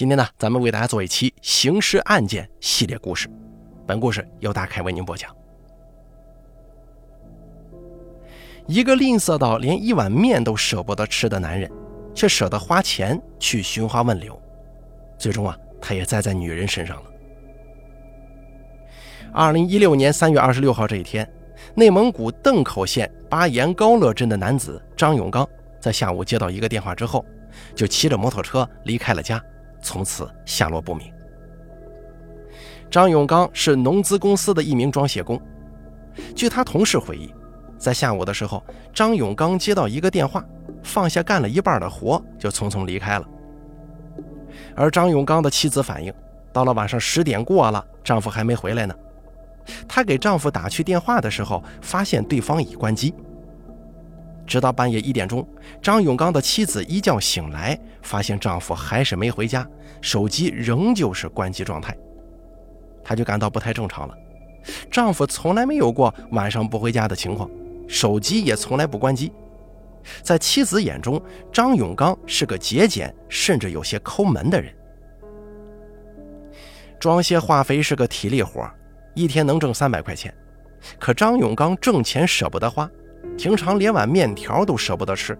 今天呢，咱们为大家做一期刑事案件系列故事。本故事由大凯为您播讲。一个吝啬到连一碗面都舍不得吃的男人，却舍得花钱去寻花问柳，最终啊，他也栽在女人身上了。二零一六年三月二十六号这一天，内蒙古邓口县巴彦高乐镇的男子张永刚在下午接到一个电话之后，就骑着摩托车离开了家。从此下落不明。张永刚是农资公司的一名装卸工。据他同事回忆，在下午的时候，张永刚接到一个电话，放下干了一半的活，就匆匆离开了。而张永刚的妻子反映，到了晚上十点过了，丈夫还没回来呢。她给丈夫打去电话的时候，发现对方已关机。直到半夜一点钟，张永刚的妻子一觉醒来，发现丈夫还是没回家，手机仍旧是关机状态。她就感到不太正常了。丈夫从来没有过晚上不回家的情况，手机也从来不关机。在妻子眼中，张永刚是个节俭甚至有些抠门的人。装卸化肥是个体力活，一天能挣三百块钱，可张永刚挣钱舍不得花。平常连碗面条都舍不得吃。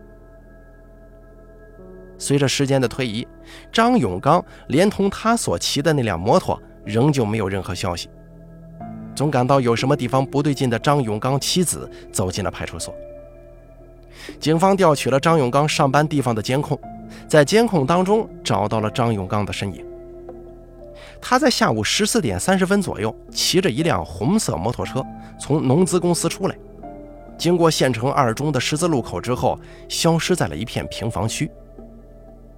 随着时间的推移，张永刚连同他所骑的那辆摩托仍旧没有任何消息。总感到有什么地方不对劲的张永刚妻子走进了派出所。警方调取了张永刚上班地方的监控，在监控当中找到了张永刚的身影。他在下午十四点三十分左右骑着一辆红色摩托车从农资公司出来。经过县城二中的十字路口之后，消失在了一片平房区。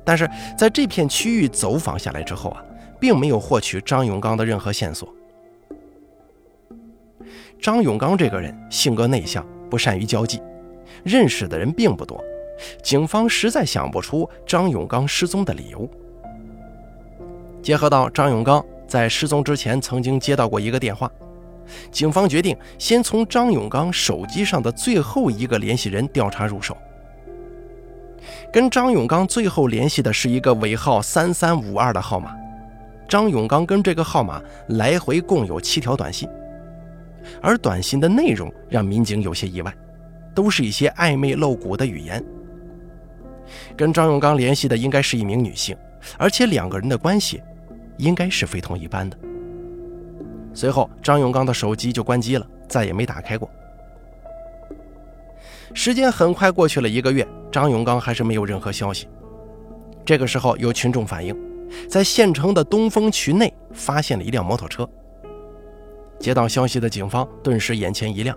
但是在这片区域走访下来之后啊，并没有获取张永刚的任何线索。张永刚这个人性格内向，不善于交际，认识的人并不多，警方实在想不出张永刚失踪的理由。结合到张永刚在失踪之前曾经接到过一个电话。警方决定先从张永刚手机上的最后一个联系人调查入手。跟张永刚最后联系的是一个尾号三三五二的号码。张永刚跟这个号码来回共有七条短信，而短信的内容让民警有些意外，都是一些暧昧露骨的语言。跟张永刚联系的应该是一名女性，而且两个人的关系应该是非同一般的。随后，张永刚的手机就关机了，再也没打开过。时间很快过去了一个月，张永刚还是没有任何消息。这个时候，有群众反映，在县城的东风渠内发现了一辆摩托车。接到消息的警方顿时眼前一亮，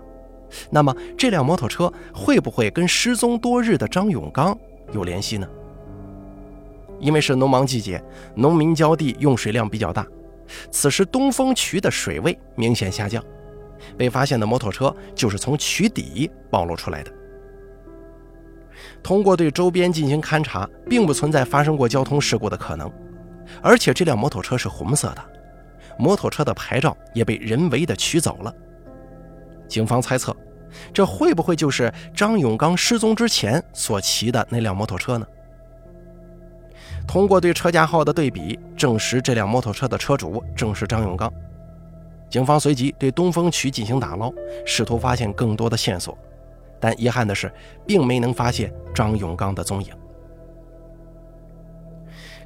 那么这辆摩托车会不会跟失踪多日的张永刚有联系呢？因为是农忙季节，农民浇地用水量比较大。此时，东风渠的水位明显下降，被发现的摩托车就是从渠底暴露出来的。通过对周边进行勘查，并不存在发生过交通事故的可能，而且这辆摩托车是红色的，摩托车的牌照也被人为的取走了。警方猜测，这会不会就是张永刚失踪之前所骑的那辆摩托车呢？通过对车架号的对比，证实这辆摩托车的车主正是张永刚。警方随即对东风渠进行打捞，试图发现更多的线索，但遗憾的是，并没能发现张永刚的踪影。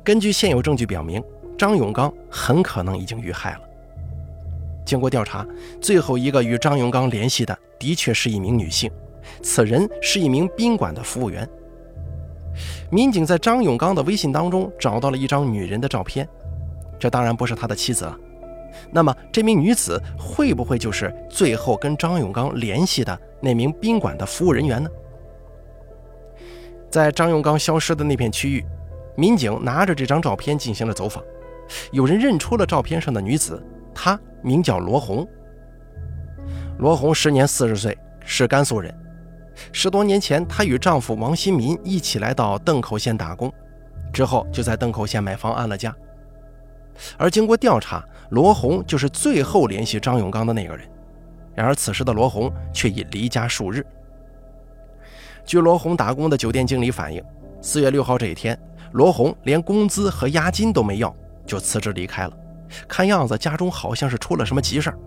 根据现有证据表明，张永刚很可能已经遇害了。经过调查，最后一个与张永刚联系的的确是一名女性，此人是一名宾馆的服务员。民警在张永刚的微信当中找到了一张女人的照片，这当然不是他的妻子了。那么，这名女子会不会就是最后跟张永刚联系的那名宾馆的服务人员呢？在张永刚消失的那片区域，民警拿着这张照片进行了走访，有人认出了照片上的女子，她名叫罗红。罗红时年四十岁，是甘肃人。十多年前，她与丈夫王新民一起来到邓口县打工，之后就在邓口县买房安了家。而经过调查，罗红就是最后联系张永刚的那个人。然而，此时的罗红却已离家数日。据罗红打工的酒店经理反映，四月六号这一天，罗红连工资和押金都没要，就辞职离开了。看样子家中好像是出了什么急事儿。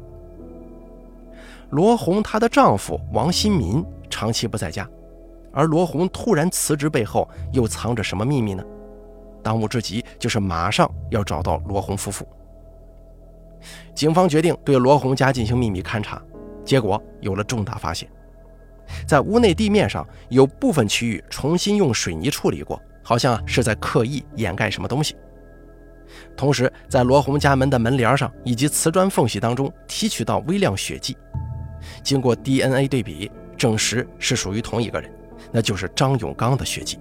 罗红她的丈夫王新民长期不在家，而罗红突然辞职背后又藏着什么秘密呢？当务之急就是马上要找到罗红夫妇。警方决定对罗红家进行秘密勘查，结果有了重大发现，在屋内地面上有部分区域重新用水泥处理过，好像是在刻意掩盖什么东西。同时，在罗红家门的门帘上以及瓷砖缝隙当中提取到微量血迹，经过 DNA 对比，证实是属于同一个人，那就是张永刚的血迹。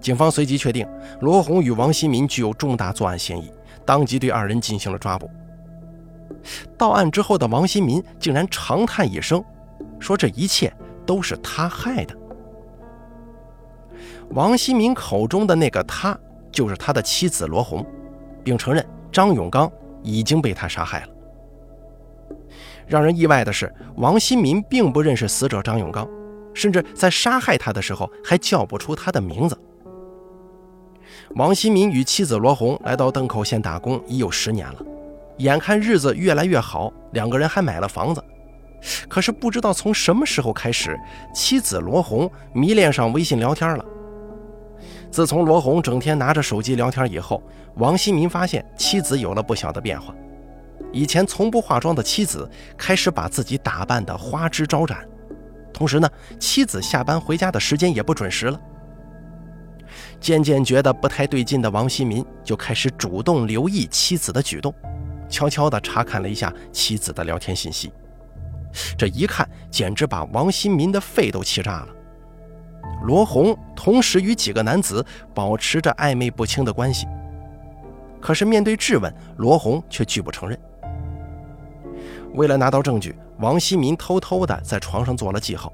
警方随即确定罗红与王新民具有重大作案嫌疑，当即对二人进行了抓捕。到案之后的王新民竟然长叹一声，说这一切都是他害的。王新民口中的那个他。就是他的妻子罗红，并承认张永刚已经被他杀害了。让人意外的是，王新民并不认识死者张永刚，甚至在杀害他的时候还叫不出他的名字。王新民与妻子罗红来到邓口县打工已有十年了，眼看日子越来越好，两个人还买了房子。可是不知道从什么时候开始，妻子罗红迷恋上微信聊天了。自从罗红整天拿着手机聊天以后，王新民发现妻子有了不小的变化。以前从不化妆的妻子开始把自己打扮得花枝招展，同时呢，妻子下班回家的时间也不准时了。渐渐觉得不太对劲的王新民就开始主动留意妻子的举动，悄悄地查看了一下妻子的聊天信息。这一看，简直把王新民的肺都气炸了。罗红同时与几个男子保持着暧昧不清的关系，可是面对质问，罗红却拒不承认。为了拿到证据，王希民偷偷的在床上做了记号。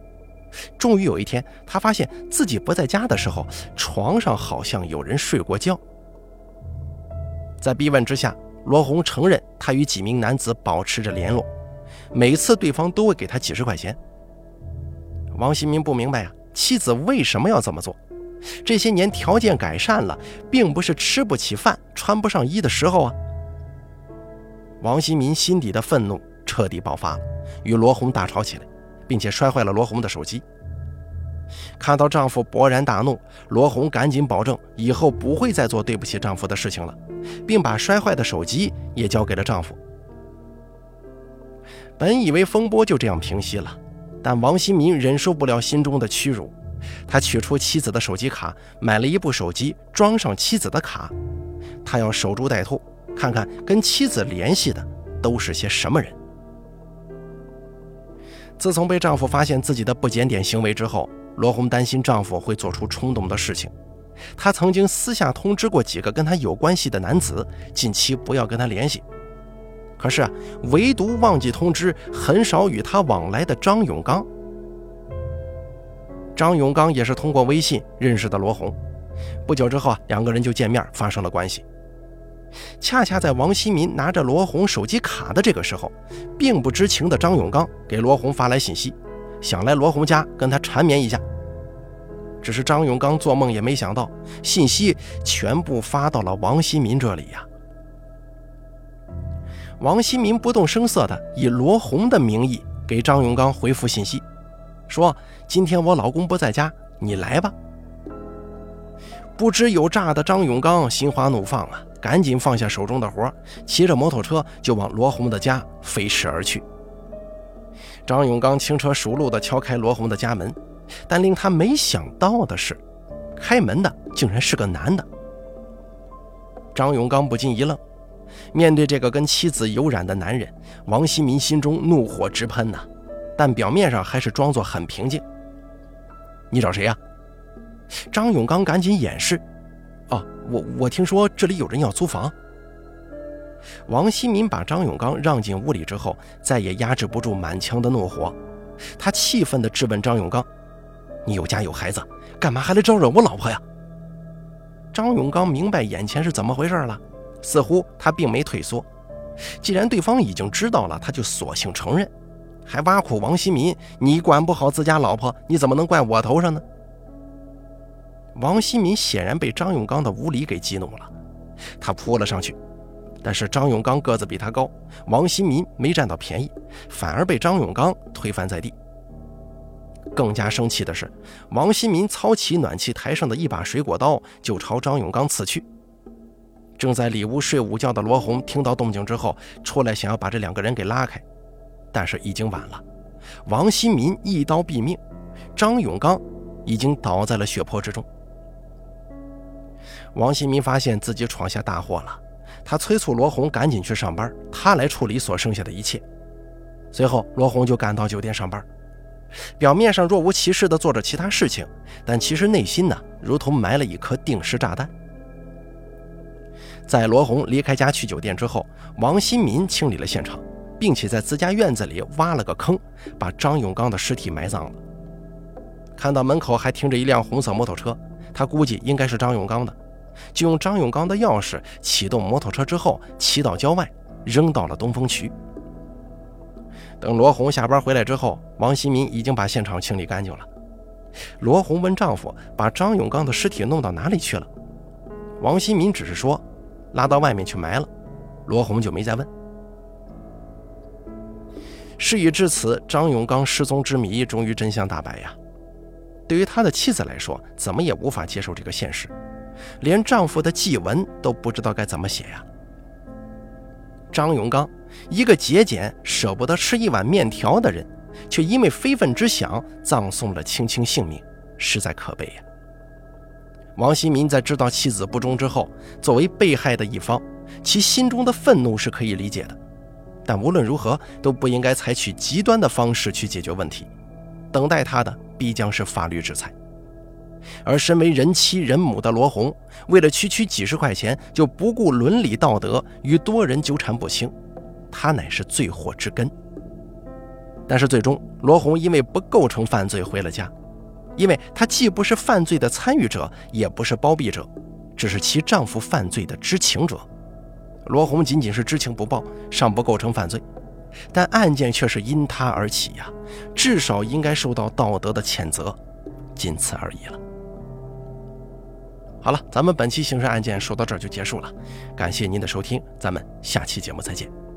终于有一天，他发现自己不在家的时候，床上好像有人睡过觉。在逼问之下，罗红承认他与几名男子保持着联络，每次对方都会给他几十块钱。王新民不明白啊。妻子为什么要这么做？这些年条件改善了，并不是吃不起饭、穿不上衣的时候啊！王新民心底的愤怒彻底爆发了，与罗红大吵起来，并且摔坏了罗红的手机。看到丈夫勃然大怒，罗红赶紧保证以后不会再做对不起丈夫的事情了，并把摔坏的手机也交给了丈夫。本以为风波就这样平息了。但王新民忍受不了心中的屈辱，他取出妻子的手机卡，买了一部手机，装上妻子的卡。他要守株待兔，看看跟妻子联系的都是些什么人。自从被丈夫发现自己的不检点行为之后，罗红担心丈夫会做出冲动的事情。她曾经私下通知过几个跟她有关系的男子，近期不要跟她联系。可是啊，唯独忘记通知很少与他往来的张永刚。张永刚也是通过微信认识的罗红，不久之后啊，两个人就见面发生了关系。恰恰在王新民拿着罗红手机卡的这个时候，并不知情的张永刚给罗红发来信息，想来罗红家跟他缠绵一下。只是张永刚做梦也没想到，信息全部发到了王新民这里呀。王新民不动声色地以罗红的名义给张永刚回复信息，说：“今天我老公不在家，你来吧。”不知有诈的张永刚心花怒放啊，赶紧放下手中的活，骑着摩托车就往罗红的家飞驰而去。张永刚轻车熟路地敲开罗红的家门，但令他没想到的是，开门的竟然是个男的。张永刚不禁一愣。面对这个跟妻子有染的男人，王新民心中怒火直喷呐，但表面上还是装作很平静。你找谁呀？张永刚赶紧掩饰。我我听说这里有人要租房。王新民把张永刚让进屋里之后，再也压制不住满腔的怒火，他气愤地质问张永刚：“你有家有孩子，干嘛还来招惹我老婆呀？”张永刚明白眼前是怎么回事了。似乎他并没退缩，既然对方已经知道了，他就索性承认，还挖苦王新民：“你管不好自家老婆，你怎么能怪我头上呢？”王新民显然被张永刚的无礼给激怒了，他扑了上去，但是张永刚个子比他高，王新民没占到便宜，反而被张永刚推翻在地。更加生气的是，王新民操起暖气台上的一把水果刀，就朝张永刚刺去。正在里屋睡午觉的罗红听到动静之后，出来想要把这两个人给拉开，但是已经晚了。王新民一刀毙命，张永刚已经倒在了血泊之中。王新民发现自己闯下大祸了，他催促罗红赶紧去上班，他来处理所剩下的一切。随后，罗红就赶到酒店上班。表面上若无其事地做着其他事情，但其实内心呢，如同埋了一颗定时炸弹。在罗红离开家去酒店之后，王新民清理了现场，并且在自家院子里挖了个坑，把张永刚的尸体埋葬了。看到门口还停着一辆红色摩托车，他估计应该是张永刚的，就用张永刚的钥匙启动摩托车之后，骑到郊外，扔到了东风渠。等罗红下班回来之后，王新民已经把现场清理干净了。罗红问丈夫：“把张永刚的尸体弄到哪里去了？”王新民只是说：“拉到外面去埋了。”罗红就没再问。事已至此，张永刚失踪之谜终于真相大白呀！对于他的妻子来说，怎么也无法接受这个现实，连丈夫的祭文都不知道该怎么写呀。张永刚，一个节俭、舍不得吃一碗面条的人，却因为非分之想葬送了青青性命，实在可悲呀！王新民在知道妻子不忠之后，作为被害的一方，其心中的愤怒是可以理解的，但无论如何都不应该采取极端的方式去解决问题，等待他的必将是法律制裁。而身为人妻人母的罗红，为了区区几十块钱，就不顾伦理道德，与多人纠缠不清，他乃是罪祸之根。但是最终，罗红因为不构成犯罪回了家，因为她既不是犯罪的参与者，也不是包庇者，只是其丈夫犯罪的知情者。罗红仅仅是知情不报，尚不构成犯罪，但案件却是因她而起呀，至少应该受到道德的谴责，仅此而已了。好了，咱们本期刑事案件说到这儿就结束了，感谢您的收听，咱们下期节目再见。